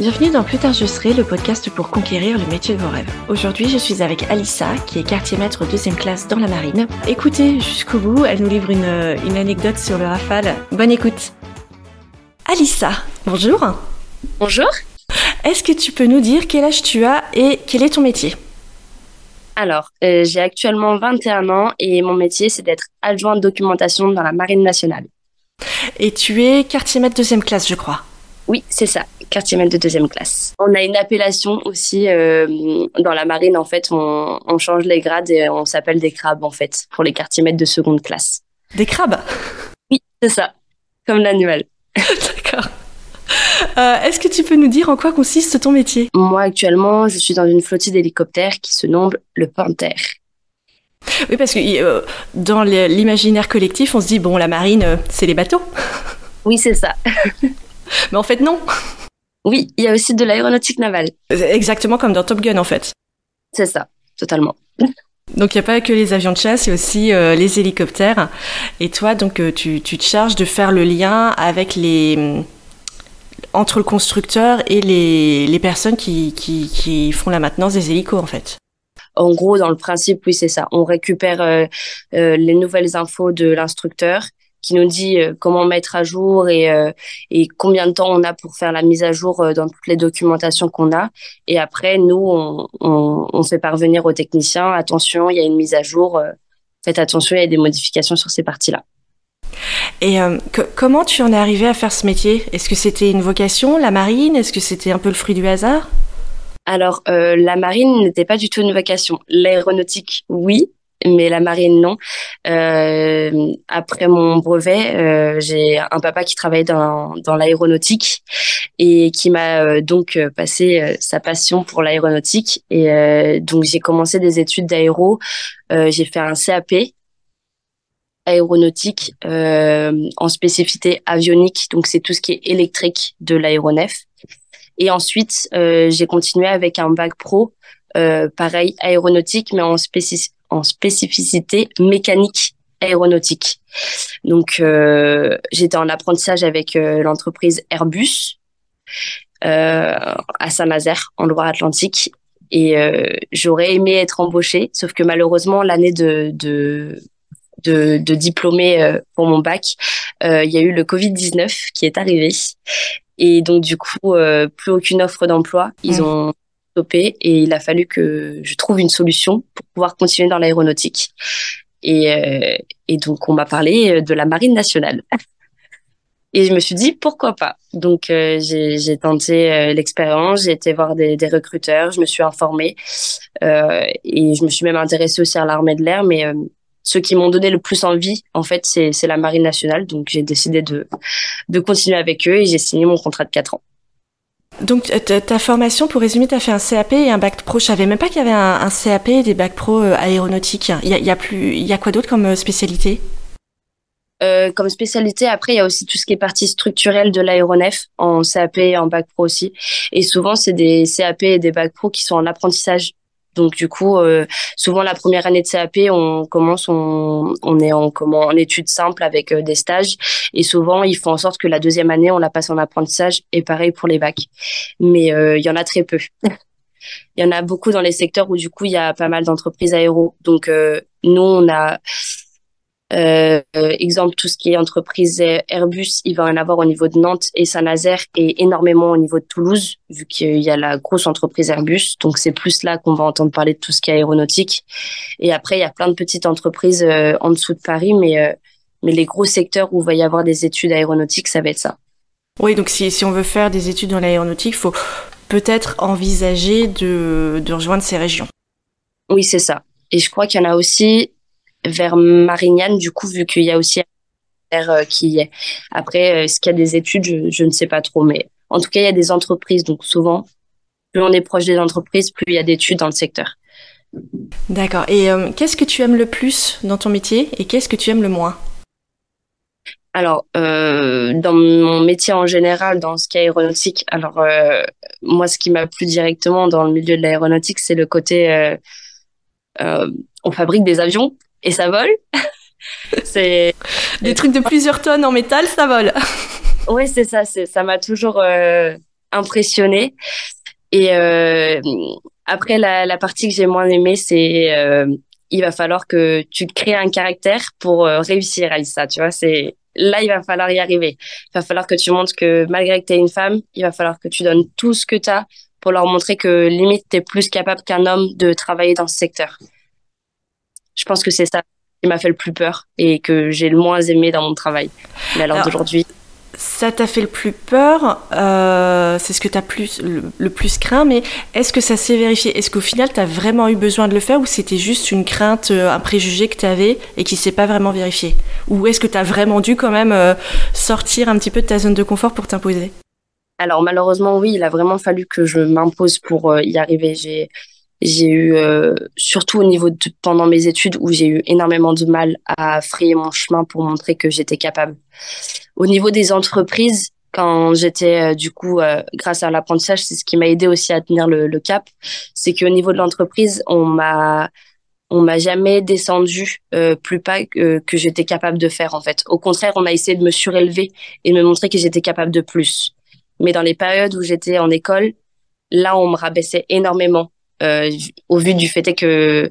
Bienvenue dans Plus tard je serai, le podcast pour conquérir le métier de vos rêves. Aujourd'hui, je suis avec Alissa, qui est quartier maître deuxième classe dans la marine. Écoutez jusqu'au bout, elle nous livre une, une anecdote sur le Rafale. Bonne écoute. Alissa, bonjour. Bonjour. Est-ce que tu peux nous dire quel âge tu as et quel est ton métier? Alors, euh, j'ai actuellement 21 ans et mon métier, c'est d'être adjoint de documentation dans la Marine nationale. Et tu es quartier maître deuxième classe, je crois? Oui, c'est ça, quartier maître de deuxième classe. On a une appellation aussi euh, dans la marine, en fait, on, on, change les grades et on s'appelle des crabes, en fait, pour les quartiers maîtres de seconde classe. Des crabes? Oui, c'est ça, comme l'annuel. D'accord. Euh, Est-ce que tu peux nous dire en quoi consiste ton métier? Moi, actuellement, je suis dans une flottille d'hélicoptères qui se nomme le Panther. Oui, parce que euh, dans l'imaginaire collectif, on se dit, bon, la marine, c'est les bateaux. Oui, c'est ça. Mais en fait, non. Oui, il y a aussi de l'aéronautique navale. Exactement comme dans Top Gun, en fait. C'est ça, totalement. Donc il n'y a pas que les avions de chasse, il y a aussi euh, les hélicoptères. Et toi, donc euh, tu, tu, te charges de faire le lien avec les entre le constructeur et les, les personnes qui, qui, qui font la maintenance des hélicos, en fait. En gros, dans le principe, oui, c'est ça. On récupère euh, les nouvelles infos de l'instructeur qui nous dit euh, comment mettre à jour et, euh, et combien de temps on a pour faire la mise à jour euh, dans toutes les documentations qu'on a. Et après, nous, on, on, on, fait parvenir aux techniciens, attention, il y a une mise à jour, faites attention, il y a des modifications sur ces parties-là. Et euh, que, comment tu en es arrivé à faire ce métier? Est-ce que c'était une vocation, la marine? Est-ce que c'était un peu le fruit du hasard? Alors, euh, la marine n'était pas du tout une vocation. L'aéronautique, oui, mais la marine non. Euh, après mon brevet, euh, j'ai un papa qui travaillait dans, dans l'aéronautique et qui m'a euh, donc passé euh, sa passion pour l'aéronautique et euh, donc j'ai commencé des études d'aéro. j'ai fait un CAP aéronautique en spécificité avionique, donc c'est tout ce qui est électrique de l'aéronef. Et ensuite, j'ai continué avec un bac pro, pareil aéronautique, mais en spécificité en spécificité mécanique aéronautique. Donc, euh, j'étais en apprentissage avec euh, l'entreprise Airbus euh, à Saint-Nazaire, en Loire-Atlantique. Et euh, j'aurais aimé être embauchée, sauf que malheureusement, l'année de, de, de, de diplômé euh, pour mon bac, euh, il y a eu le Covid-19 qui est arrivé. Et donc, du coup, plus aucune offre d'emploi. Ils mmh. ont et il a fallu que je trouve une solution pour pouvoir continuer dans l'aéronautique. Et, euh, donc, on m'a parlé de la Marine nationale. Et je me suis dit, pourquoi pas? Donc, euh, j'ai tenté euh, l'expérience, j'ai été voir des, recruteurs, je me suis informée euh, et je me suis même intéressée aussi à l'armée de l'air. Mais euh, ceux qui m'ont donné le plus envie, en fait, c'est la Marine nationale. Donc, j'ai décidé de, de continuer avec eux et j'ai signé mon contrat de 4 ans. Donc ta formation, pour résumer, tu as fait un CAP et un bac pro. Je savais même pas qu'il y avait un, CAP et des bacs pro euh, aéronautiques. Il y a, y a, quoi d'autre comme euh, spécialité? Euh, Comme spécialité, après, il y a aussi tout ce qui est partie structurelle de l'aéronef en CAP et en bac pro aussi. Et souvent, c'est des CAP et des bacs pro qui sont en apprentissage. Donc du coup, euh, souvent la première année de CAP, on commence, on, on est en comment en études simples avec euh, des stages, et souvent il faut en sorte que la deuxième année on la passe en apprentissage, et pareil pour les bacs. Mais euh, il y en a très peu. il y en a beaucoup dans les secteurs où du coup il y a pas mal d'entreprises aéro. Donc euh, nous on a euh, exemple, tout ce qui est entreprise Airbus, il va en avoir au niveau de Nantes et Saint-Nazaire et énormément au niveau de Toulouse, vu qu'il y a la grosse entreprise Airbus. Donc, c'est plus là qu'on va entendre parler de tout ce qui est aéronautique. Et après, il y a plein de petites entreprises euh, en dessous de Paris, mais, euh, mais les gros secteurs où il va y avoir des études aéronautiques, ça va être ça. Oui, donc si, si on veut faire des études dans l'aéronautique, il faut peut-être envisager de, de rejoindre ces régions. Oui, c'est ça. Et je crois qu'il y en a aussi vers Marignane, du coup, vu qu'il y a aussi un qui y est. Après, est-ce qu'il y a des études je, je, ne sais pas trop, mais en tout cas, il y a des entreprises. Donc, souvent, plus on est proche des entreprises, plus il y a d'études dans le secteur. D'accord. Et euh, qu'est-ce que tu aimes le plus dans ton métier et qu'est-ce que tu aimes le moins? Alors, euh, dans mon métier en général, dans ce qui est aéronautique, alors euh, moi, ce qui m'a plu directement dans le milieu de l'aéronautique, c'est le côté euh, euh, on fabrique des avions et ça vole. c'est des trucs de plusieurs tonnes en métal, ça vole. oui, c'est ça. C'est ça m'a toujours euh, impressionnée. Et après, la, la, partie que j'ai moins aimée, c'est il va falloir que tu crées un caractère pour réussir à ça. Tu vois, c'est là, il va falloir y arriver. Il va falloir que tu montres que malgré que tu es une femme, il va falloir que tu donnes tout ce que tu as pour leur montrer que limite, tu es plus capable qu'un homme de travailler dans ce secteur. Je pense que c'est ça qui m'a fait le plus peur et que j'ai le moins aimé dans mon travail. Mais alors, d'aujourd'hui. Ça t'a fait le plus peur, euh, c'est ce que tu as plus, le, plus craint, mais est-ce que ça s'est vérifié? Est-ce qu'au final, tu as vraiment eu besoin de le faire ou c'était juste une crainte, euh, un préjugé que tu avais et qui s'est pas vraiment vérifié? Ou est-ce que tu as vraiment dû quand même euh, sortir un petit peu de ta zone de confort pour t'imposer? Alors malheureusement, oui, il a vraiment fallu que je m'impose pour y arriver. J'ai j'ai eu, euh, surtout au niveau de pendant mes études, où j'ai eu énormément de mal à frayer mon chemin pour montrer que j'étais capable. Au niveau des entreprises, quand j'étais euh, du coup, euh, grâce à l'apprentissage, c'est ce qui m'a aidé aussi à tenir le, le cap, c'est qu'au niveau de l'entreprise, on m'a on m'a jamais descendu plus pas que, que j'étais capable de faire en fait. Au contraire, on a essayé de me surélever et de me montrer que j'étais capable de plus. Mais dans les périodes où j'étais en école, là, on me rabaissait énormément euh, au vu du fait que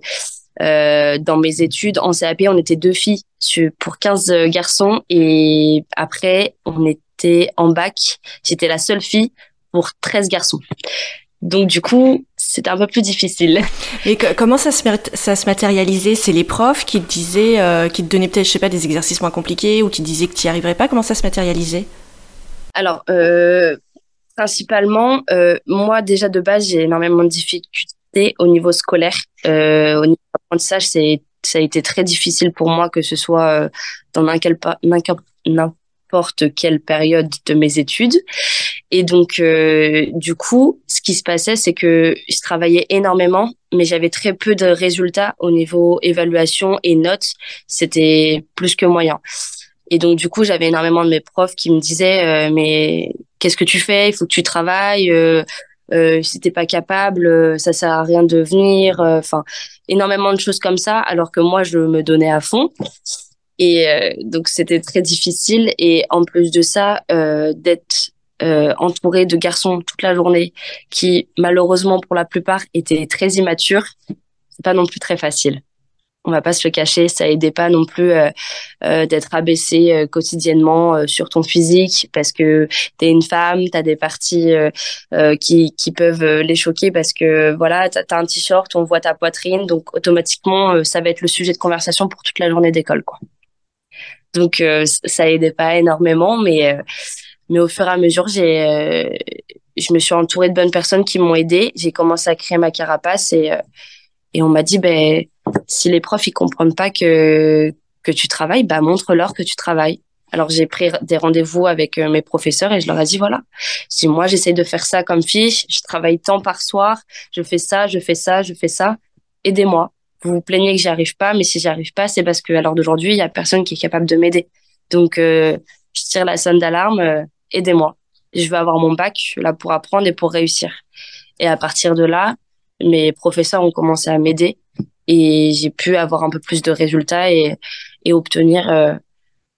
euh, dans mes études en CAP, on était deux filles pour 15 garçons et après, on était en bac. J'étais la seule fille pour 13 garçons. Donc du coup, c'était un peu plus difficile. Et comment ça se, ça se matérialisait? C'est les profs qui te disaient, euh, qui te donnaient peut-être, je sais pas, des exercices moins compliqués ou qui disaient que tu n'y arriverais pas? Comment ça se matérialisait? Alors, euh, principalement, euh, moi déjà de base, j'ai énormément de difficultés au niveau scolaire. Euh, au niveau apprentissage, c'est ça a été très difficile pour moi que ce soit euh, dans n'importe quelle période de mes études. Et donc, euh, du coup, ce qui se passait, c'est que je travaillais énormément, mais j'avais très peu de résultats au niveau évaluation et notes. C'était plus que moyen. Et donc, du coup, j'avais énormément de mes profs qui me disaient, euh, mais qu'est-ce que tu fais? Il faut que tu travailles. Euh, euh, t'es pas capable, euh, ça sert à rien de venir. Euh, enfin, énormément de choses comme ça, alors que moi, je me donnais à fond. Et euh, donc, c'était très difficile. Et en plus de ça, d'être entourée de garçons toute la journée qui, malheureusement, pour la plupart, étaient très immatures, c'est pas non plus très facile on va pas se le cacher, ça aidait pas non plus euh, euh, d'être abaissé euh, quotidiennement sur ton physique parce que tu es une femme, tu as des parties qui, qui peuvent les choquer parce que voilà, tu as, un t-shirt, on voit ta poitrine, donc automatiquement ça va être le sujet de conversation pour toute la journée d'école quoi. Donc ça aidait pas énormément mais mais au fur et à mesure, j'ai je me suis entourée de bonnes personnes qui m'ont aidé, j'ai commencé à créer ma carapace et et on m'a dit ben si les profs ils comprennent pas que que tu travailles, bah montre-leur que tu travailles. Alors j'ai pris des rendez-vous avec euh, mes professeurs et je leur ai dit voilà, si moi j'essaie de faire ça comme fille, je travaille tant par soir, je fais ça, je fais ça, je fais ça, aidez-moi. Vous vous plaignez que j'y arrive pas, mais si j'y arrive pas, c'est parce que à l'heure d'aujourd'hui, il y a personne qui est capable de m'aider. Donc euh, je tire la sonne d'alarme, euh, aidez-moi. Je veux avoir mon bac là pour apprendre et pour réussir. Et à partir de là, mes professeurs ont commencé à m'aider et j'ai pu avoir un peu plus de résultats et, et obtenir euh,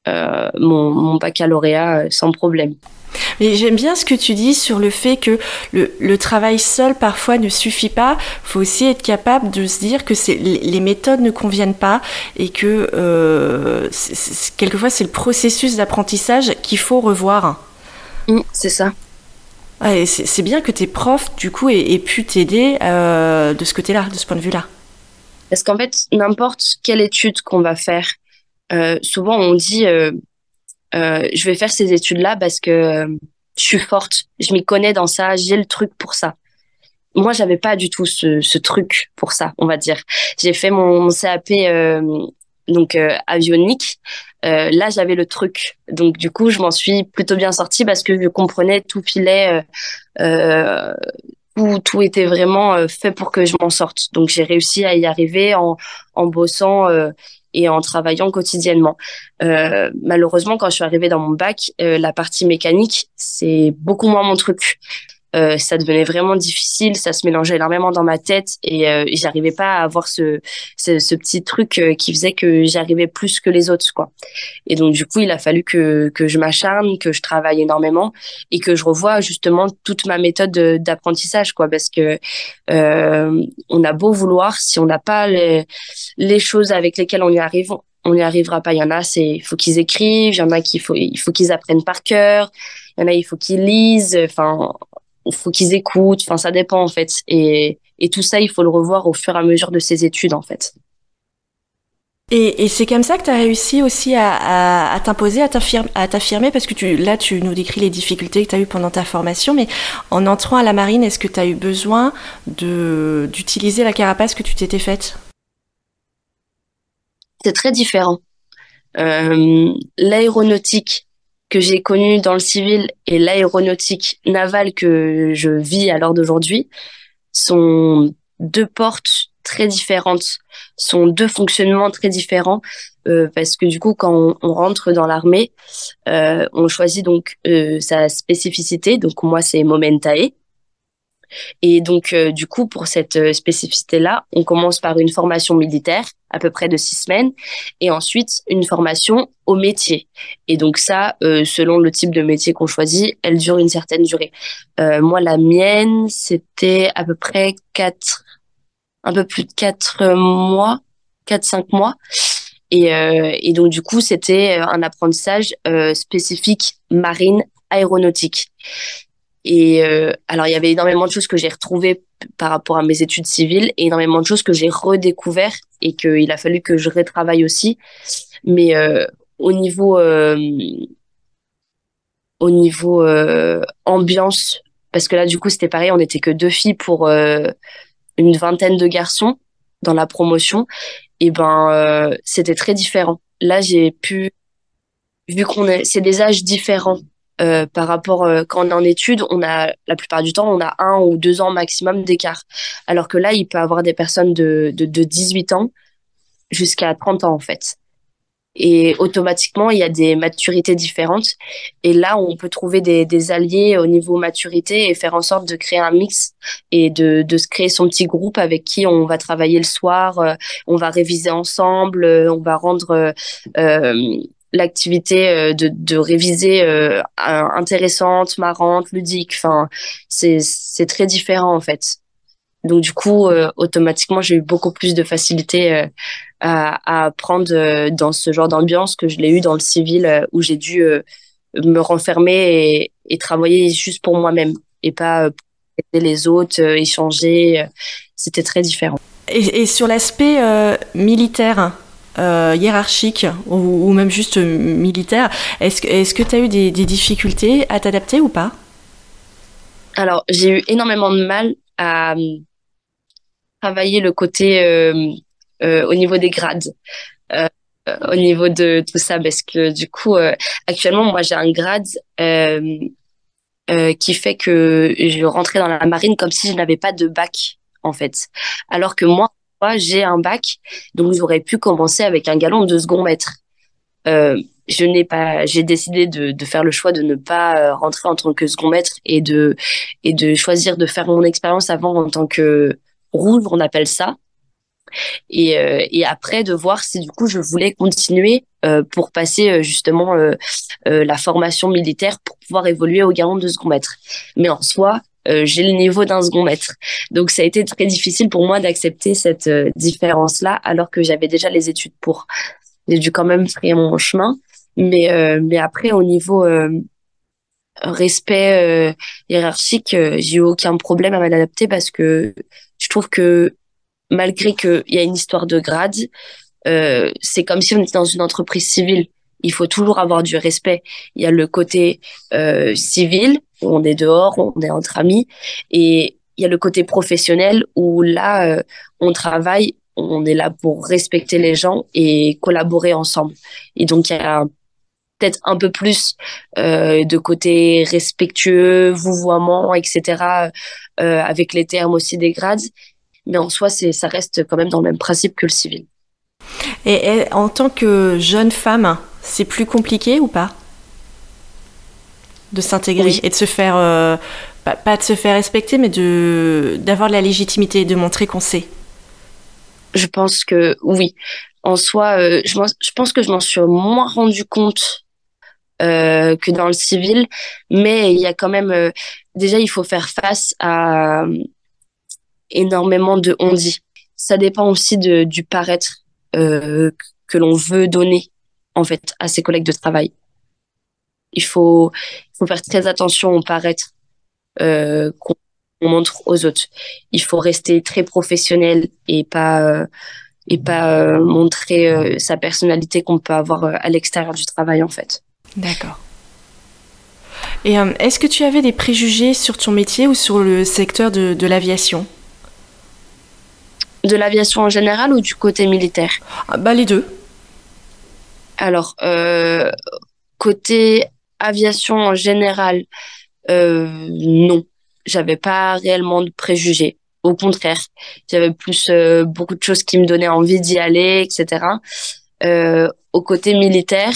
euh, mon, mon, baccalauréat euh, sans problème. Mais j'aime bien ce que tu dis sur le fait que le, le, travail seul parfois ne suffit pas. Il faut aussi être capable de se dire que les méthodes ne conviennent pas et que euh, quelquefois c'est le processus d'apprentissage qu'il faut revoir. Mmh, c'est ça. Ouais, c'est bien que tes profs, du coup, aient, aient pu t'aider de ce côté-là, de ce point de vue-là. Parce qu'en fait, n'importe quelle étude qu'on va faire, euh, souvent on dit euh, euh, je vais faire ces études-là parce que je suis forte, je m'y connais dans ça, j'ai le truc pour ça. Moi, j'avais pas du tout ce, ce, truc pour ça, on va dire. J'ai fait mon, CAP donc avionique. là, j'avais le truc. Donc du coup, je m'en suis plutôt bien sortie parce que je comprenais tout filet tout, tout était vraiment euh, fait pour que je m'en sorte. Donc j'ai réussi à y arriver en, en bossant euh, et en travaillant quotidiennement. Euh, malheureusement, quand je suis arrivée dans mon bac, euh, la partie mécanique, c'est beaucoup moins mon truc. Euh, ça devenait vraiment difficile, ça se mélangeait énormément dans ma tête et euh, j'arrivais pas à avoir ce, ce, ce petit truc euh, qui faisait que j'arrivais plus que les autres quoi. Et donc du coup, il a fallu que que je m'acharne, que je travaille énormément et que je revoie justement toute ma méthode d'apprentissage quoi parce que euh, on a beau vouloir si on n'a pas les, les choses avec lesquelles on y arrive, on n'y arrivera pas. Il y en a, c'est il faut qu'ils écrivent, il y en a qu'il faut il faut qu'ils apprennent par cœur, il y en a il faut qu'ils lisent. Enfin, il faut qu'ils écoutent. Enfin, ça dépend en fait. Et et tout ça, il faut le revoir au fur et à mesure de ses études en fait. Et, et c'est comme ça que tu as réussi aussi à, à, à t'imposer, à t'affirmer, parce que tu, là, tu nous décris les difficultés que tu as eues pendant ta formation, mais en entrant à la marine, est-ce que tu as eu besoin d'utiliser la carapace que tu t'étais faite? C'est très différent. Euh, l'aéronautique que j'ai connue dans le civil et l'aéronautique navale que je vis à l'heure d'aujourd'hui sont deux portes très différentes, sont deux fonctionnements très différents euh, parce que du coup quand on, rentre dans l'armée, euh, on choisit donc euh, sa spécificité. Donc moi c'est Momentae et donc, euh, du coup, pour cette euh, spécificité-là, on commence par une formation militaire, à peu près de six semaines, et ensuite une formation au métier. Et donc ça, euh, selon le type de métier qu'on choisit, elle dure une certaine durée. moi, la mienne, c'était à peu près quatre, un peu plus de quatre mois, quatre, cinq mois. Et, et donc, du coup, c'était un apprentissage spécifique marine aéronautique. Et euh, alors, il y avait énormément de choses que j'ai retrouvées par rapport à mes études civiles et énormément de choses que j'ai redécouvert et qu'il a fallu que je retravaille aussi. Mais euh, au niveau euh, au niveau euh, ambiance, parce que là, du coup, c'était pareil, on n'était que deux filles pour une vingtaine de garçons dans la promotion. Et ben, c'était très différent. Là, j'ai pu, vu qu'on est, c'est des âges différents euh, par rapport euh, quand on est en études, on a la plupart du temps on a un ou deux ans maximum d'écart. Alors que là, il peut avoir des personnes de, de, de 18 ans jusqu'à 30 ans en fait. Et automatiquement, il y a des maturités différentes. Et là, on peut trouver des, alliés au niveau maturité et faire en sorte de créer un mix et de, de se créer son petit groupe avec qui on va travailler le soir, euh, on va réviser ensemble, on va rendre euh, l'activité euh, de, de réviser euh, intéressante, marrante, ludique. Enfin, c'est très différent en fait. Donc du coup, euh, automatiquement, j'ai eu beaucoup plus de facilité à, à apprendre dans ce genre d'ambiance que je l'ai eu dans le civil où j'ai dû me renfermer et, et, travailler juste pour moi-même et pas aider les autres, échanger. C'était très différent. Et, et sur l'aspect militaire, euh, hiérarchique ou, même juste militaire, est-ce que tu as eu des, difficultés à t'adapter ou pas? Alors, j'ai eu énormément de mal à euh, travailler le côté euh, au niveau des grades. Au niveau de tout ça parce que du coup actuellement moi j'ai un grade qui fait que je rentrais dans la marine comme si je n'avais pas de bac en fait alors que moi j'ai un bac, donc j'aurais pu commencer avec un galon de second maître. Euh, je n'ai pas, j'ai décidé de, de, faire le choix de ne pas euh, rentrer en tant que second maître et de et de choisir de faire mon expérience avant en tant que rouge, on appelle ça. Et, euh, et après de voir si du coup je voulais continuer euh, pour passer euh, justement euh, la formation militaire pour pouvoir évoluer au galon de second maître. Mais en soi, euh, j'ai le niveau d'un second maître. Donc ça a été très difficile pour moi d'accepter cette euh, différence-là, alors que j'avais déjà les études pour. J'ai dû quand même faire mon chemin, mais euh, mais après au niveau respect hiérarchique, j'ai eu aucun problème à m'adapter parce que je trouve que malgré qu'il y a une histoire de grade, c'est comme si on était dans une entreprise civile il faut toujours avoir du respect. Il y a le côté euh, civil, on est dehors, on est entre amis, et il y a le côté professionnel où là, euh, on travaille, on est là pour respecter les gens et collaborer ensemble. Et donc, il y a peut-être un peu plus euh, de côté respectueux, vouvoiement, etc., euh, avec les termes aussi des grades. Mais en soi, ça reste quand même dans le même principe que le civil. Et en tant que jeune femme, c'est plus compliqué ou pas? De s'intégrer oui. et de se faire euh, pas, de se faire respecter, mais de d'avoir la légitimité, de montrer qu'on sait. Je pense que oui. En soi, euh, je, je, pense que je m'en suis moins rendu compte euh, que dans le civil, mais il y a quand même euh, déjà il faut faire face à énormément de on dit. Ça dépend aussi de, du paraître que l'on veut donner en fait à ses collègues de travail. Il faut, il faut faire très attention au paraître euh, qu'on montre aux autres. Il faut rester très professionnel et pas euh, et pas euh, montrer euh, sa personnalité qu'on peut avoir à l'extérieur du travail en fait. D'accord. Et est-ce que tu avais des préjugés sur ton métier ou sur le secteur de, de l'aviation? De l'aviation en général ou du côté militaire? Ah, Bah les deux. Alors côté aviation en général, euh, non, j'avais pas réellement de préjugés. Au contraire, j'avais plus euh, beaucoup de choses qui me donnaient envie d'y aller, etc. Euh, au côté militaire,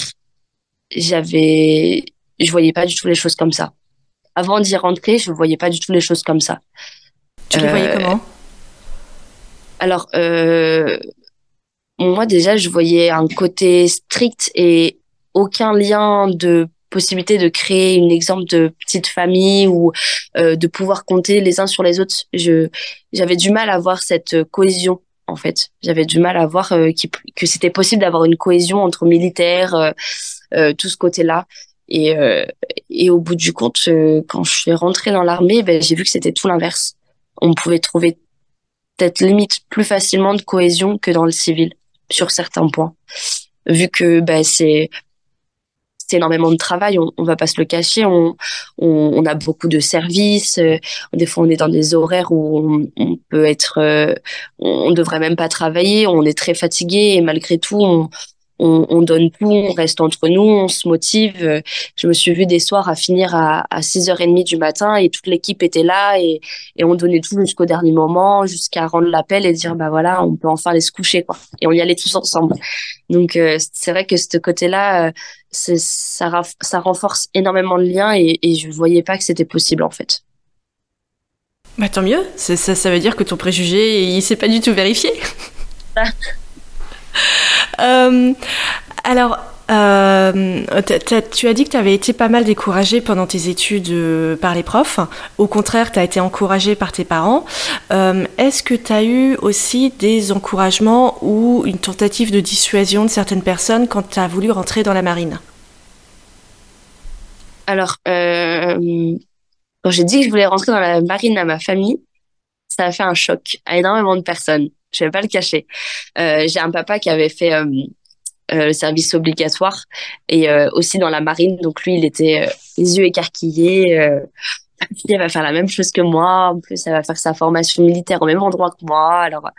j'avais, je voyais pas du tout les choses comme ça. Avant d'y rentrer, je voyais pas du tout les choses comme ça. Tu les voyais comment? Alors, moi déjà, je voyais un côté strict et aucun lien de possibilité de créer une exemple de petite famille ou euh, de pouvoir compter les uns sur les autres. Je j'avais du mal à voir cette cohésion en fait. J'avais du mal à voir euh, que c'était possible d'avoir une cohésion entre militaires, euh, euh tout ce côté-là. Et, euh, et au bout du compte, quand je suis rentrée dans l'armée, ben, j'ai vu que c'était tout l'inverse. On pouvait trouver peut-être limite plus facilement de cohésion que dans le civil sur certains points vu que ben, c'est énormément de travail, on, on va pas se le cacher, on, on, a beaucoup de services, euh, des fois on est dans des horaires où on, peut être, euh, on, devrait même pas travailler, on est très fatigué et malgré tout on, on, on, donne tout, on reste entre nous, on se motive. Je me suis vue des soirs à finir à, à 6h30 du matin et toute l'équipe était là et, et on donnait tout jusqu'au dernier moment, jusqu'à rendre l'appel et dire, bah voilà, on peut enfin aller se coucher, quoi. Et on y allait tous ensemble. Donc, euh, c'est vrai que ce côté-là, euh, ça, ça renforce énormément le lien et, et je voyais pas que c'était possible, en fait. Bah tant mieux, ça, ça veut dire que ton préjugé, il s'est pas du tout vérifié. Euh, alors, euh, tu as dit que tu avais été pas mal découragée pendant tes études euh, par les profs. Au contraire, tu as été encouragée par tes parents. Est-ce que tu as eu aussi des encouragements ou une tentative de dissuasion de certaines personnes quand tu as voulu rentrer dans la marine? Alors, quand j'ai dit que je voulais rentrer dans la marine à ma famille, ça a fait un choc à énormément de personnes je vais pas le cacher. Euh, j'ai un papa qui avait fait euh, euh, le service obligatoire et aussi dans la marine, donc lui, il était les yeux écarquillés. elle va faire la même chose que moi. En plus, elle va faire sa formation militaire au même endroit que moi. Alors,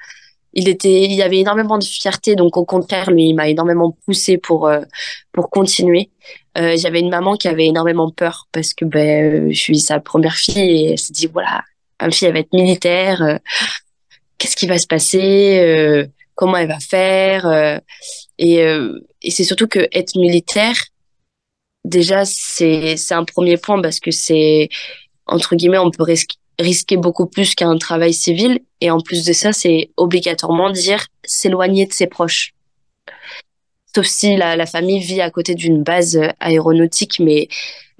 il était, il y avait énormément de fierté. Donc, au contraire, lui, il m'a énormément poussé pour pour continuer. J'avais une maman qui avait énormément peur parce que ben, je suis sa première fille et elle s'est dit voilà, ma fille elle va être militaire qu'est-ce qui va se passer, euh, comment elle va faire. Euh, et, euh, et c'est surtout que être militaire, déjà, c'est un premier point parce que c'est entre guillemets, on peut risquer beaucoup plus qu'un travail civil. Et en plus de ça, c'est obligatoirement dire s'éloigner de ses proches. Sauf si la, famille vit à côté d'une base aéronautique, mais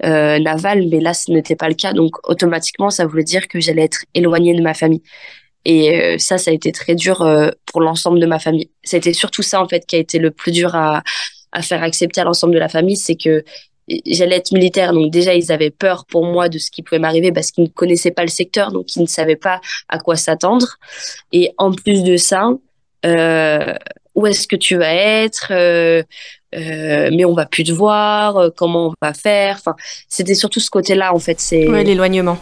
navale, mais là, ce n'était pas le cas. Donc, automatiquement, ça voulait dire que j'allais être éloignée de ma famille. Et euh, ça, ça a été très dur euh, pour l'ensemble de ma famille. C'était surtout ça, en fait, qui a été le plus dur à, faire accepter à l'ensemble de la famille, c'est que j'allais être militaire, donc déjà ils avaient peur pour moi de ce qui pouvait m'arriver parce qu'ils ne connaissaient pas le secteur, donc ils ne savaient pas à quoi s'attendre. Et en plus de ça, euh, où est-ce que tu vas être Mais on va plus te voir. comment on va faire Enfin, c'était surtout ce côté-là en fait. C'est l'éloignement.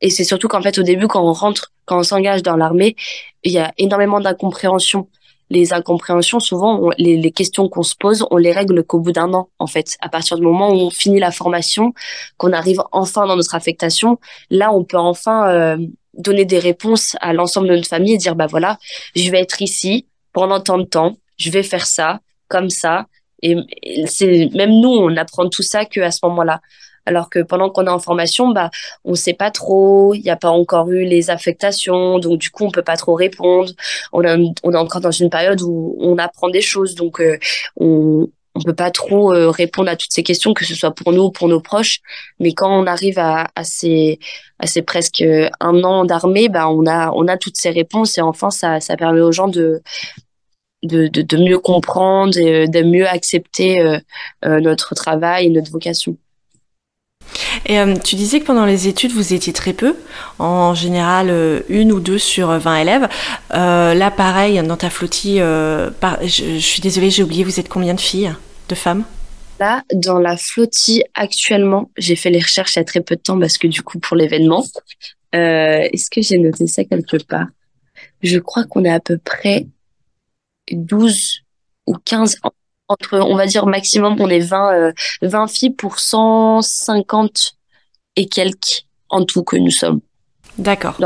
Et c'est surtout qu'en fait, au début, quand on rentre, quand on s'engage dans l'armée, il y a énormément d'incompréhension. Les incompréhensions, souvent, les, questions qu'on se pose, on les règle qu'au bout d'un an, en fait. À partir du moment où on finit la formation, qu'on arrive enfin dans notre affectation, là, on peut enfin euh, donner des réponses à l'ensemble de notre famille et dire, bah voilà, je vais être ici pendant tant de temps, je vais faire ça, comme ça. Et c'est même nous, on apprend tout ça qu'à ce moment-là. Alors que pendant qu'on est en formation, bah, on sait pas trop, il n'y a pas encore eu les affectations, donc du coup, on peut pas trop répondre. On, est encore dans une période où on apprend des choses, donc euh, on, on peut pas trop euh, répondre à toutes ces questions, que ce soit pour nous ou pour nos proches. Mais quand on arrive à, à ces, presque un an d'armée, bah, on a, toutes ces réponses et enfin, ça, permet aux gens de, mieux comprendre et euh, de mieux accepter euh, euh, notre travail et notre vocation. Et tu disais que pendant les études, vous étiez très peu, en général une ou deux sur 20 élèves. là, pareil, dans ta flottille, je, je, suis désolée, j'ai oublié, vous êtes combien de filles, de femmes? Là, dans la flottille, actuellement, j'ai fait les recherches il y a très peu de temps parce que du coup, pour l'événement, est-ce que j'ai noté ça quelque part? Je crois qu'on est à peu près 12 ou 15 entre, on va dire maximum, on est 20, 20 euh, filles pour 150 et quelques en tout que nous sommes. D'accord.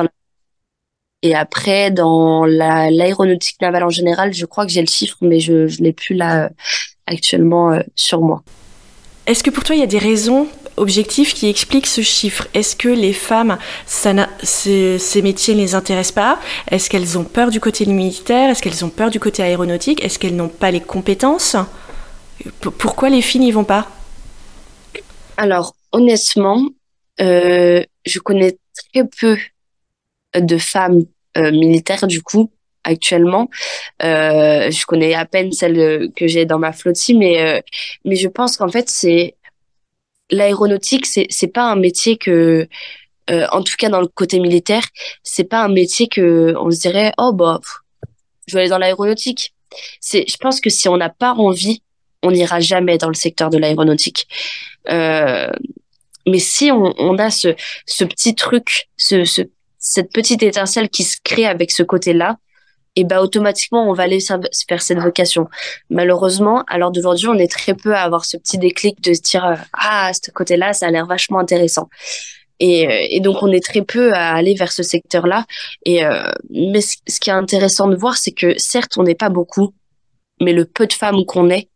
Et après, dans l'aéronautique navale en général, je crois que j'ai le chiffre, mais je ne l'ai plus là euh, actuellement euh, sur moi. Est-ce que pour toi, il y a des raisons objectives qui expliquent ce chiffre. Est-ce que les femmes, ces, métiers ne les intéressent pas? Est-ce qu'elles ont peur du côté militaire? Est-ce qu'elles ont peur du côté aéronautique? Est-ce qu'elles n'ont pas les compétences? Pourquoi les filles n'y vont pas? Alors, honnêtement, euh, je connais très peu de femmes euh, militaires, du coup, actuellement. Euh, je connais à peine celle que j'ai dans ma flottille, mais mais je pense qu'en fait c'est l'aéronautique, c'est c'est pas un métier que euh, en tout cas dans le côté militaire, c'est pas un métier que on se dirait oh bah je vais aller dans l'aéronautique. C'est je pense que si on n'a pas envie, on n'ira jamais dans le secteur de l'aéronautique. Euh, mais si on, on a ce, ce petit truc, ce, ce, cette petite étincelle qui se crée avec ce côté-là, et bah automatiquement on va aller faire cette vocation. Malheureusement, à l'heure d'aujourd'hui, on est très peu à avoir ce petit déclic de se dire euh, ah ce côté-là, ça a l'air vachement intéressant. Et, euh, et, donc on est très peu à aller vers ce secteur-là. Et euh, mais ce, qui est intéressant de voir, c'est que certes on n'est pas beaucoup, mais le peu de femmes qu'on est,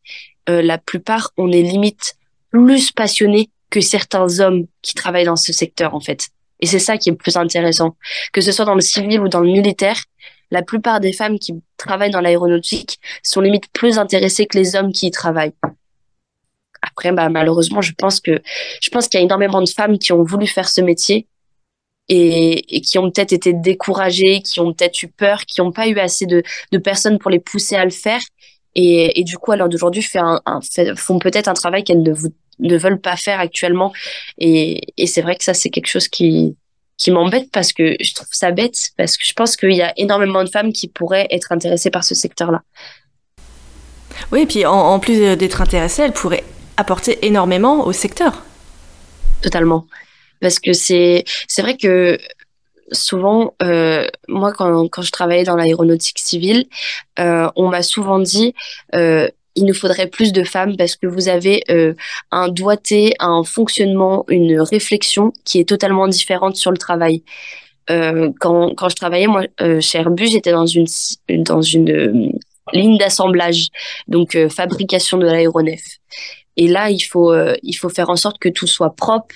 la plupart on est limite plus passionnés que certains hommes qui travaillent dans ce secteur en fait. Et c'est ça qui est le plus intéressant, que ce soit dans le civil ou dans le militaire la plupart des femmes qui travaillent dans l'aéronautique sont limite plus intéressées que les hommes qui y travaillent. Après, bah, malheureusement, je pense que je pense qu'il y a énormément de femmes qui ont voulu faire ce métier et, qui ont peut-être été découragées, qui ont peut-être eu peur, qui n'ont pas eu assez de, personnes pour les pousser à le faire. Et, du coup, à l'heure d'aujourd'hui, font peut-être un travail qu'elles ne, veulent pas faire actuellement. Et c'est vrai que ça, c'est quelque chose qui, qui m'embête parce que je trouve ça bête, parce que je pense qu'il y a énormément de femmes qui pourraient être intéressées par ce secteur-là. Oui, et puis en, plus d'être intéressées, elles pourraient apporter énormément au secteur. Totalement. Parce que c'est c'est vrai que souvent, euh, moi, quand, quand je travaillais dans l'aéronautique civile, euh, on m'a souvent dit euh, il nous faudrait plus de femmes parce que vous avez euh, un doigté, un fonctionnement, une réflexion qui est totalement différente sur le travail. Euh, quand, quand je travaillais moi euh, chez Airbus, j'étais dans une dans une ligne d'assemblage, donc fabrication de l'aéronef. Et là, il faut il faut faire en sorte que tout soit propre,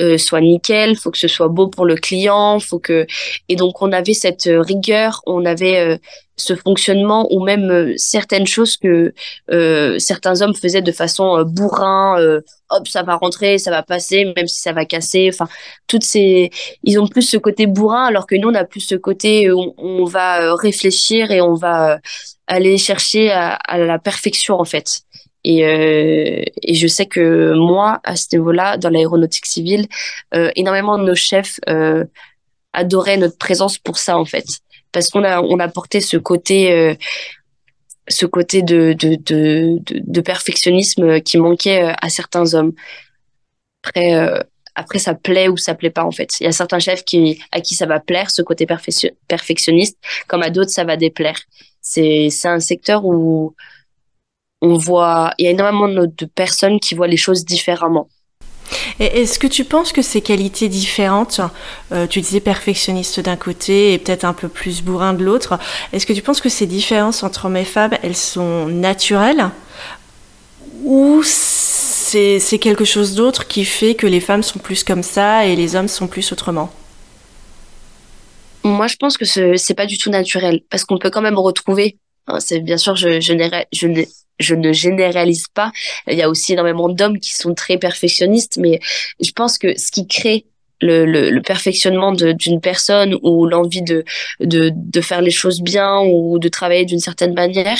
euh, soit nickel, faut que ce soit beau pour le client, faut que et donc on avait cette euh, rigueur, on avait euh, ce fonctionnement ou même certaines choses que certains hommes faisaient de façon bourrin, hop ça va rentrer, ça va passer, même si ça va casser. Enfin toutes ces ils ont plus ce côté bourrin alors que nous on a plus ce côté on va réfléchir et on va aller chercher à, à la perfection en fait. Et, euh, et, je sais que moi, à ce niveau-là, dans l'aéronautique civile, euh, énormément de nos chefs euh, adoraient notre présence pour ça, en fait. Parce qu'on a, on a ce côté, ce côté de, de, de, de, perfectionnisme qui manquait à certains hommes. Après, après, ça plaît ou ça plaît pas, en fait. Il y a certains chefs qui, à qui ça va plaire, ce côté perfectionniste, comme à d'autres, ça va déplaire. C'est, c'est un secteur où on voit, il y a énormément de personnes qui voient les choses différemment. Est-ce que tu penses que ces qualités différentes, euh, tu disais perfectionniste d'un côté et peut-être un peu plus bourrin de l'autre, est-ce que tu penses que ces différences entre hommes et femmes, elles sont naturelles ou c'est quelque chose d'autre qui fait que les femmes sont plus comme ça et les hommes sont plus autrement? Moi, je pense que ce c'est pas du tout naturel parce qu'on peut quand même retrouver. Hein, bien sûr, je, je, je, je ne généralise pas. Il y a aussi énormément d'hommes qui sont très perfectionnistes, mais je pense que ce qui crée le, le, le perfectionnement d'une personne ou l'envie de, de, de faire les choses bien ou de travailler d'une certaine manière,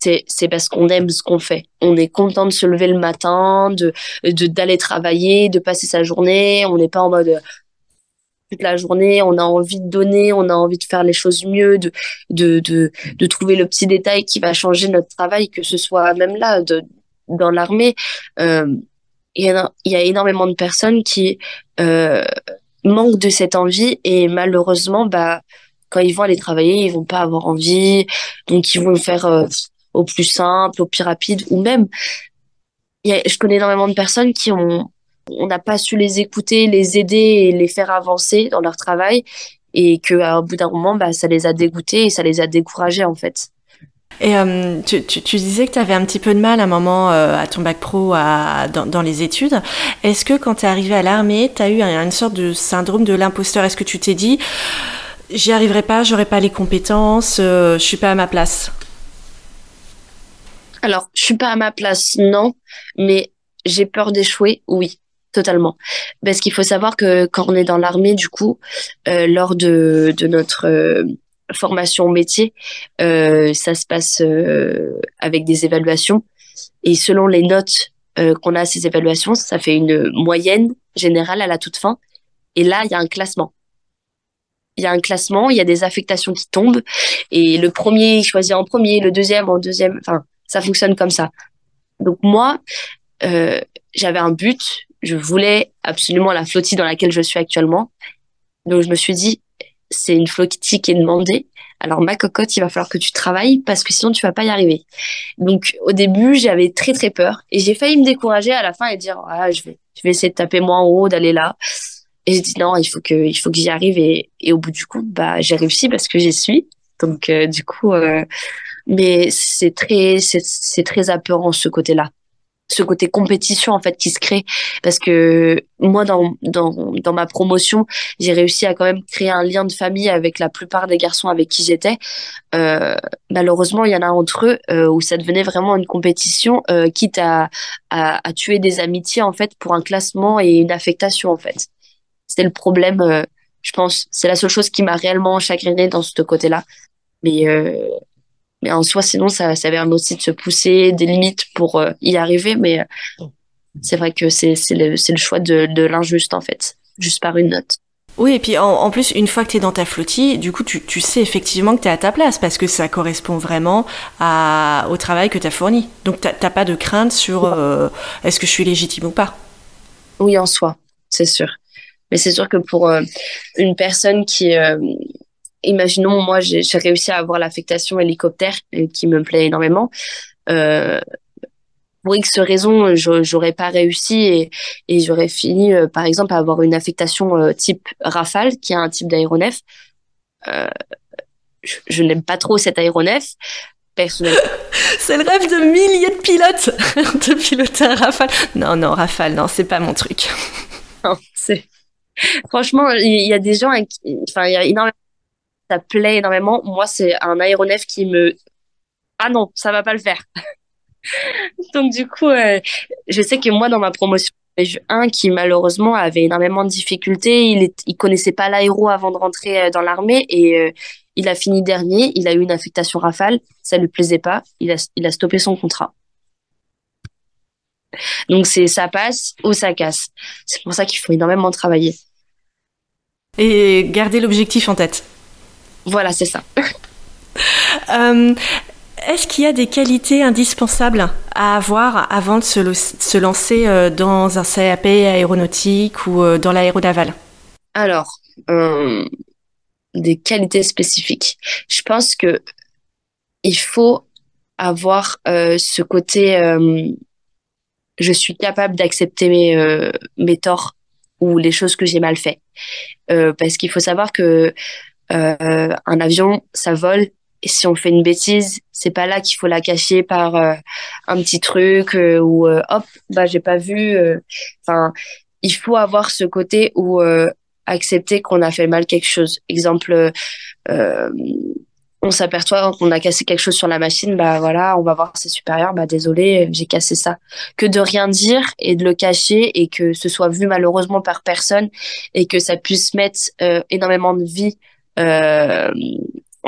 c'est parce qu'on aime ce qu'on fait. On est content de se lever le matin, de d'aller travailler, de passer sa journée. On n'est pas en mode toute la journée. On a envie de donner, on a envie de faire les choses mieux, de de de de trouver le petit détail qui va changer notre travail, que ce soit même là de dans l'armée. Euh, il y, a, y a énormément de personnes qui euh, manquent de cette envie et malheureusement, bah, quand ils vont aller travailler, ils vont pas avoir envie, donc ils vont faire euh, au plus simple, au plus rapide, ou même, y a, je connais énormément de personnes qui ont, on n'a pas su les écouter, les aider et les faire avancer dans leur travail, et qu'à bout d'un moment, bah, ça les a dégoûtés et ça les a découragés en fait. Et euh, tu, tu, tu, disais que tu avais un petit peu de mal à un moment euh, à ton bac pro à, dans, dans les études. Est-ce que quand tu es arrivé à l'armée, tu as eu une sorte de syndrome de l'imposteur? Est-ce que tu t'es dit, j'y arriverai pas, j'aurai pas les compétences, euh, je suis pas à ma place? Alors, je suis pas à ma place, non, mais j'ai peur d'échouer, oui totalement. Parce qu'il faut savoir que quand on est dans l'armée, du coup, euh, lors de, notre euh, formation métier, euh, ça se passe euh, avec des évaluations. Et selon les notes qu'on a à ces évaluations, ça fait une moyenne générale à la toute fin. Et là, il y a un classement. Il y a un classement, il y a des affectations qui tombent. Et le premier choisit en premier, le deuxième en deuxième. Enfin, ça fonctionne comme ça. Donc moi, j'avais un but. Je voulais absolument la flottille dans laquelle je suis actuellement. Donc je me suis dit, c'est une flottille qui est demandée. Alors ma cocotte, il va falloir que tu travailles parce que sinon tu vas pas y arriver. Donc au début, j'avais très très peur et j'ai failli me décourager à la fin et dire ah, je vais je vais essayer de taper moins haut, d'aller là. Et j'ai dit non, il faut que il faut que j'y arrive et, et au bout du coup, bah j'ai réussi parce que j'y suis. Donc euh, du coup euh, mais c'est très c'est très apeurant ce côté-là ce côté compétition en fait qui se crée. Parce que moi dans dans dans ma promotion j'ai réussi à quand même créer un lien de famille avec la plupart des garçons avec qui j'étais. Euh, malheureusement il y en a entre eux euh, où ça devenait vraiment une compétition euh, quitte à, à, à tuer des amitiés en fait pour un classement et une affectation en fait. C'était le problème euh, je pense. C'est la seule chose qui m'a réellement chagriné dans ce côté là mais euh, mais en soi, sinon, ça, ça permet aussi de se pousser des limites pour euh, y arriver. Mais euh, c'est vrai que c'est le, le choix de, de l'injuste, en fait, juste par une note. Oui, et puis en, en plus, une fois que tu es dans ta flottille, du coup, tu, tu sais effectivement que tu es à ta place parce que ça correspond vraiment à, au travail que tu as fourni. Donc, tu n'as pas de crainte sur euh, est-ce que je suis légitime ou pas. Oui, en soi, c'est sûr. Mais c'est sûr que pour euh, une personne qui, euh, imaginons, moi, j'ai réussi à avoir l'affectation hélicoptère euh, qui me plaît énormément. Euh, pour X raisons, j'aurais pas réussi et, et j'aurais fini, euh, par exemple, à avoir une affectation euh, type Rafale, qui est un type d'aéronef. Euh, je, je n'aime pas trop cet aéronef. Personnellement. c'est le rêve de milliers de pilotes de piloter un Rafale. Non, non, Rafale, non, c'est pas mon truc. non, c'est franchement, il y a des gens, enfin, il y a énormément ça plaît énormément. Moi, c'est un aéronef qui me... Ah non, ça va pas le faire. Donc du coup, euh, je sais que moi, dans ma promotion, j'ai un qui malheureusement avait énormément de difficultés. Il, est, connaissait pas l'aéro avant de rentrer euh, dans l'armée et euh, il a fini dernier. Il a eu une affectation rafale. Ça lui plaisait pas. Il a, il a stoppé son contrat. Donc c'est ça passe ou ça casse. C'est pour ça qu'il faut énormément travailler. Et garder l'objectif en tête. Voilà, c'est ça. euh, Est-ce qu'il y a des qualités indispensables à avoir avant de se, se lancer euh, dans un CAP aéronautique ou euh, dans l'aéronaval? Alors, euh, des qualités spécifiques. Je pense que il faut avoir euh, ce côté euh, je suis capable d'accepter mes, mes torts ou les choses que j'ai mal fait. parce qu'il faut savoir que euh, un avion, ça vole et si on fait une bêtise, c'est pas là qu'il faut la cacher par euh, un petit truc euh, ou euh, hop, bah j'ai pas vu. Enfin, il faut avoir ce côté où accepter qu'on a fait mal quelque chose. Exemple, on s'aperçoit qu'on a cassé quelque chose sur la machine, bah voilà, on va voir ses supérieurs, bah désolé, j'ai cassé ça. Que de rien dire et de le cacher et que ce soit vu malheureusement par personne et que ça puisse mettre énormément de vie euh,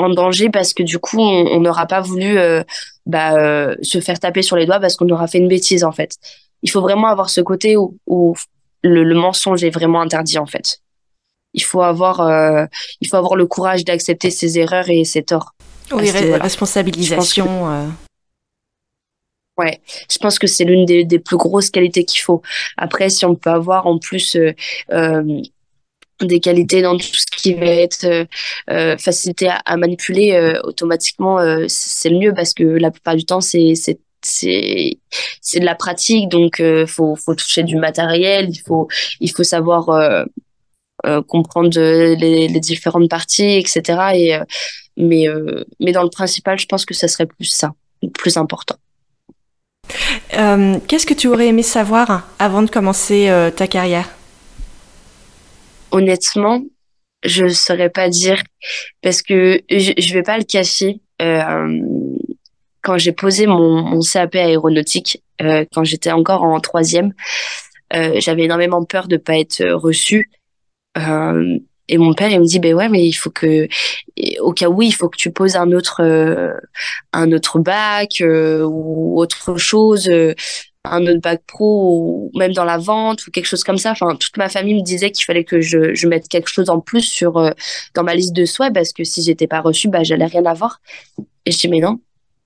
en danger parce que du coup on n'aura pas voulu euh, bah, euh, se faire taper sur les doigts parce qu'on aura fait une bêtise en fait. Il faut vraiment avoir ce côté où, où le, le, mensonge est vraiment interdit en fait. Il faut avoir euh, il faut avoir le courage d'accepter ses erreurs et ses torts. Oui, responsabilisation. Ouais, je pense que c'est l'une des, des, plus grosses qualités qu'il faut. Après, si on peut avoir en plus euh, des qualités dans tout ce qui va être euh, euh facilité à, manipuler euh, automatiquement c'est le mieux parce que la plupart du temps c'est c'est c'est de la pratique. Donc faut faut toucher du matériel. Il faut il faut savoir comprendre les, les, différentes parties etc et mais mais dans le principal je pense que ça serait plus ça plus important. Qu'est-ce que tu aurais aimé savoir avant de commencer ta carrière? Honnêtement, je saurais pas dire parce que je, je vais pas le cacher. Euh, quand j'ai posé mon, mon, CAP aéronautique, euh, quand j'étais encore en troisième, euh, j'avais énormément peur de pas être reçue. Euh, et mon père, il me dit, ben ouais, mais il faut que, au cas où, il faut que tu poses un autre, euh, un autre bac euh, ou autre chose un autre pro ou même dans la vente ou quelque chose comme ça. Enfin, toute ma famille me disait qu'il fallait que je, je mette quelque chose en plus sur euh, dans ma liste de souhaits parce que si j'étais pas reçue, bah j'allais rien avoir. Et je dis mais non,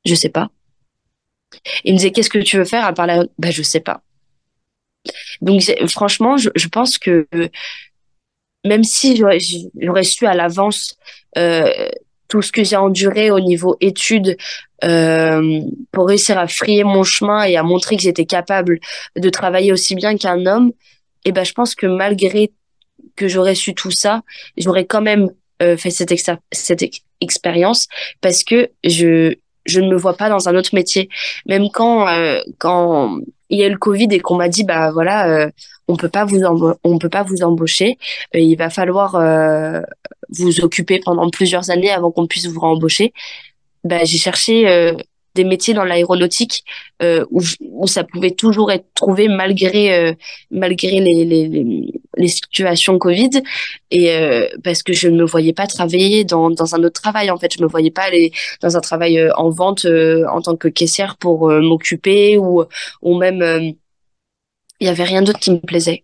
je sais pas. Il me disait qu'est-ce que tu veux faire à part la bah je sais pas. Donc franchement, je, je pense que même si j'aurais su à l'avance euh, tout ce que j'ai enduré au niveau études euh, pour réussir à frayer mon chemin et à montrer que j'étais capable de travailler aussi bien qu'un homme, et ben je pense que malgré que j'aurais su tout ça, j'aurais quand même euh, fait cette, cette expérience parce que je je ne me vois pas dans un autre métier. Même quand euh, quand il y a eu le Covid et qu'on m'a dit bah voilà euh, on peut pas vous on peut pas vous embaucher, euh, il va falloir euh, vous occuper pendant plusieurs années avant qu'on puisse vous embaucher. Bah j'ai cherché des métiers dans l'aéronautique euh, où, où, ça pouvait toujours être trouvé malgré euh, malgré les, les, les, situations Covid. Et euh, parce que je ne me voyais pas travailler dans, dans un autre travail en fait. Je me voyais pas aller dans un travail en vente en tant que caissière pour m'occuper ou ou même il y avait rien d'autre qui me plaisait.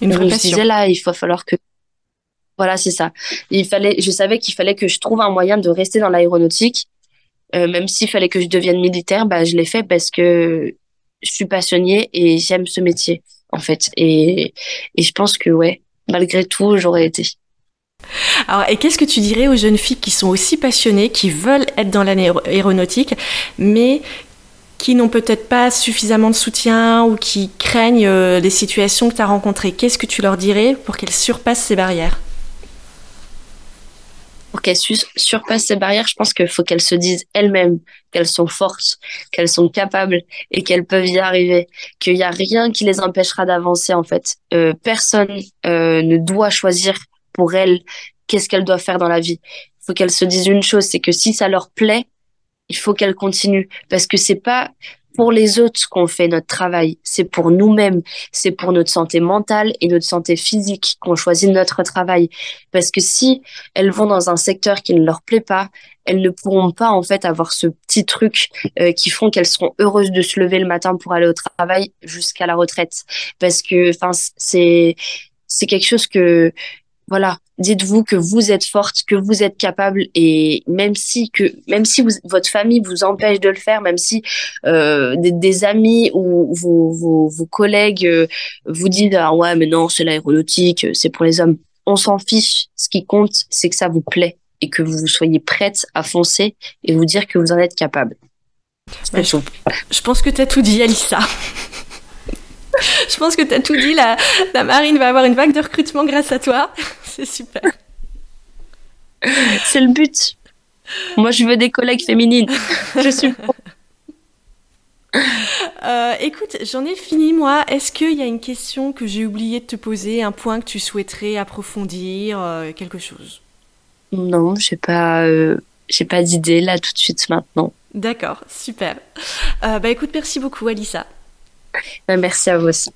Une je me disais là il va falloir que voilà c'est ça. Il fallait je savais qu'il fallait que je trouve un moyen de rester dans l'aéronautique euh, même s'il fallait que je devienne militaire, bah, je l'ai fait parce que je suis passionnée et j'aime ce métier, en fait. Et, et je pense que, ouais, malgré tout, j'aurais été. Alors, et qu'est-ce que tu dirais aux jeunes filles qui sont aussi passionnées, qui veulent être dans l'aéronautique, mais qui n'ont peut-être pas suffisamment de soutien ou qui craignent euh, les situations que tu as rencontrées? Qu'est-ce que tu leur dirais pour qu'elles surpassent ces barrières? Pour qu'elles surpassent ces barrières, je pense qu'il faut qu'elles se disent elles-mêmes qu'elles sont fortes, qu'elles sont capables et qu'elles peuvent y arriver, qu'il n'y a rien qui les empêchera d'avancer en fait. Euh, personne euh, ne doit choisir pour elles qu'est-ce qu'elles doivent faire dans la vie. Il faut qu'elles se disent une chose, c'est que si ça leur plaît, il faut qu'elles continuent parce que c'est pas pour les autres qu'on fait notre travail, c'est pour nous-mêmes, c'est pour notre santé mentale et notre santé physique qu'on choisit notre travail. Parce que si elles vont dans un secteur qui ne leur plaît pas, elles ne pourront pas en fait avoir ce petit truc euh, qui font qu'elles seront heureuses de se lever le matin pour aller au travail jusqu'à la retraite. Parce que enfin c'est c'est quelque chose que voilà, dites-vous que vous êtes forte, que vous êtes capable et même si que même si votre famille vous empêche de le faire, même si euh, des, amis ou vos, vos, vos collègues euh, vous disent ah ouais mais non c'est l'aéronautique, c'est pour les hommes, on s'en fiche. Ce qui compte c'est que ça vous plaît et que vous soyez prête à foncer et vous dire que vous en êtes capable. je pense que tu as tout dit, Alissa. Je pense que tu as tout dit. La, la marine va avoir une vague de recrutement grâce à toi. C'est super. C'est le but. Moi, je veux des collègues féminines. je suis. Euh, écoute, j'en ai fini moi. Est-ce qu'il y a une question que j'ai oublié de te poser, un point que tu souhaiterais approfondir, euh, quelque chose? Non, j'ai pas, euh, j'ai pas d'idée là tout de suite maintenant. D'accord, super. bah écoute, merci beaucoup, Alissa. Ben, merci à vous aussi.